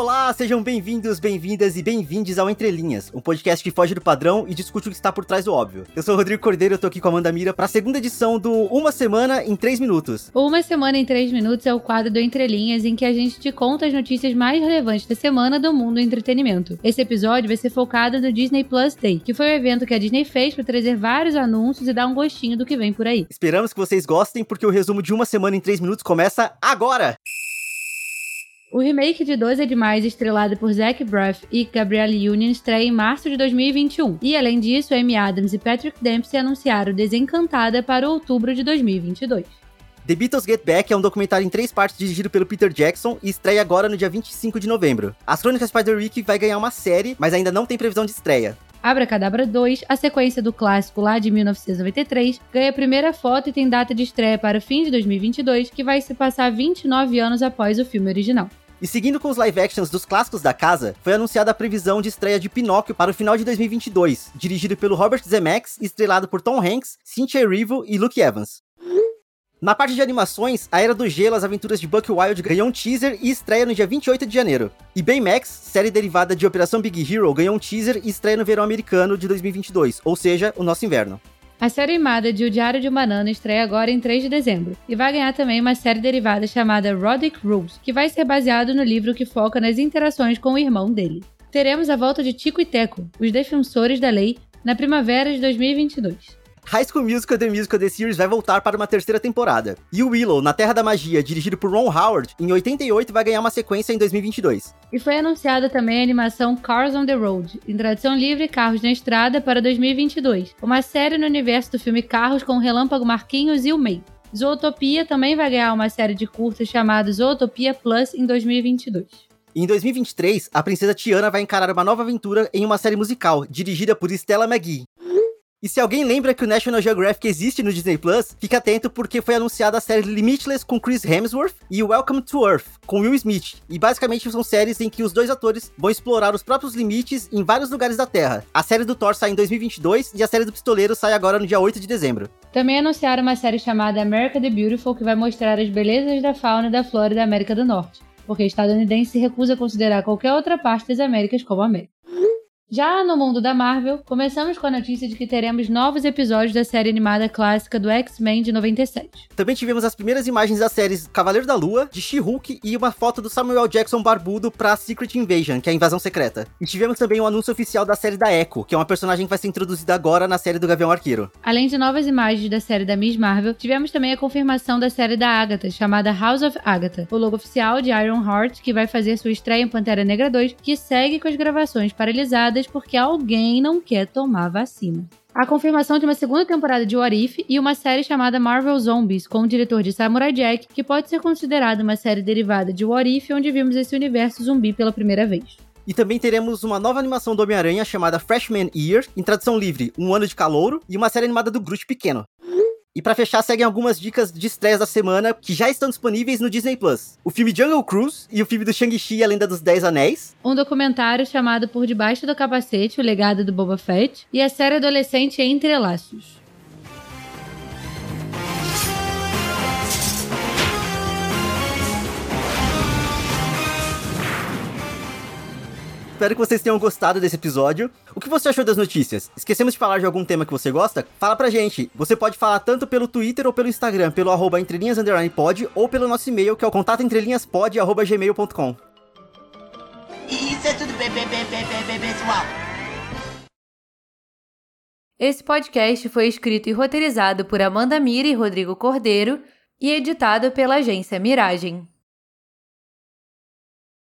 olá! Sejam bem-vindos, bem-vindas e bem-vindes ao Entre Linhas, um podcast que foge do padrão e discute o que está por trás do óbvio. Eu sou o Rodrigo Cordeiro, eu tô aqui com a Amanda Mira para a segunda edição do Uma Semana em 3 Minutos. Uma Semana em 3 Minutos é o quadro do Entre Linhas em que a gente te conta as notícias mais relevantes da semana do mundo do entretenimento. Esse episódio vai ser focado no Disney Plus Day, que foi o evento que a Disney fez para trazer vários anúncios e dar um gostinho do que vem por aí. Esperamos que vocês gostem, porque o resumo de Uma Semana em 3 Minutos começa agora! O remake de 12 é Demais, estrelado por Zach Braff e Gabrielle Union, estreia em março de 2021. E além disso, Amy Adams e Patrick Dempsey anunciaram Desencantada para outubro de 2022. The Beatles Get Back é um documentário em três partes dirigido pelo Peter Jackson e estreia agora no dia 25 de novembro. As Crônicas Spider-Week vai ganhar uma série, mas ainda não tem previsão de estreia. Abracadabra 2, a sequência do clássico lá de 1993, ganha a primeira foto e tem data de estreia para o fim de 2022, que vai se passar 29 anos após o filme original. E seguindo com os live actions dos clássicos da casa, foi anunciada a previsão de estreia de Pinóquio para o final de 2022, dirigido pelo Robert Zemeckis e estrelado por Tom Hanks, Cynthia Erivo e Luke Evans. Na parte de animações, A Era do Gelo, As Aventuras de Buck Wild ganhou um teaser e estreia no dia 28 de janeiro. E Baymax, série derivada de Operação Big Hero, ganhou um teaser e estreia no verão americano de 2022, ou seja, o nosso inverno. A série animada de O Diário de um Banana estreia agora em 3 de dezembro, e vai ganhar também uma série derivada chamada Roddick Rules, que vai ser baseado no livro que foca nas interações com o irmão dele. Teremos a volta de Tico e Teco, os defensores da lei, na primavera de 2022. High School Musical The Musical The Series vai voltar para uma terceira temporada. E o Willow, na Terra da Magia, dirigido por Ron Howard, em 88 vai ganhar uma sequência em 2022. E foi anunciada também a animação Cars on the Road, em tradução livre Carros na Estrada, para 2022. Uma série no universo do filme Carros com o Relâmpago Marquinhos e o May. Zootopia também vai ganhar uma série de curtas chamada Zootopia Plus em 2022. Em 2023, a princesa Tiana vai encarar uma nova aventura em uma série musical, dirigida por Stella McGee. E se alguém lembra que o National Geographic existe no Disney Plus, fique atento porque foi anunciada a série Limitless com Chris Hemsworth e Welcome to Earth com Will Smith. E basicamente são séries em que os dois atores vão explorar os próprios limites em vários lugares da Terra. A série do Thor sai em 2022 e a série do Pistoleiro sai agora no dia 8 de dezembro. Também anunciaram uma série chamada America the Beautiful que vai mostrar as belezas da fauna e da flora da América do Norte, porque estadunidense se recusa considerar qualquer outra parte das Américas como América. Já no mundo da Marvel, começamos com a notícia de que teremos novos episódios da série animada clássica do X-Men de 97. Também tivemos as primeiras imagens das séries Cavaleiro da Lua, de She-Hulk e uma foto do Samuel Jackson barbudo pra Secret Invasion, que é a invasão secreta. E tivemos também o um anúncio oficial da série da Echo, que é uma personagem que vai ser introduzida agora na série do Gavião Arqueiro. Além de novas imagens da série da Miss Marvel, tivemos também a confirmação da série da Agatha, chamada House of Agatha, o logo oficial de Iron Heart, que vai fazer sua estreia em Pantera Negra 2, que segue com as gravações paralisadas porque alguém não quer tomar vacina. A confirmação de uma segunda temporada de What If e uma série chamada Marvel Zombies, com o diretor de Samurai Jack, que pode ser considerada uma série derivada de What If, onde vimos esse universo zumbi pela primeira vez. E também teremos uma nova animação do Homem-Aranha chamada Freshman Year, em tradução livre, Um Ano de Calouro, e uma série animada do Groot Pequeno. E para fechar, seguem algumas dicas de estreias da semana que já estão disponíveis no Disney Plus. O filme Jungle Cruise e o filme do Shang-Chi, A Lenda dos Dez Anéis. Um documentário chamado Por Debaixo do Capacete, O Legado do Boba Fett. E a série adolescente Entre Laços. Espero que vocês tenham gostado desse episódio. O que você achou das notícias? Esquecemos de falar de algum tema que você gosta? Fala pra gente. Você pode falar tanto pelo Twitter ou pelo Instagram, pelo arroba entrelinhas pod, ou pelo nosso e-mail, que é o contatoentrelinhaspod, arroba gmail.com. Isso é tudo bem, bem, bem, bem, bem, bem, pessoal. Esse podcast foi escrito e roteirizado por Amanda Mira e Rodrigo Cordeiro e editado pela agência Miragem.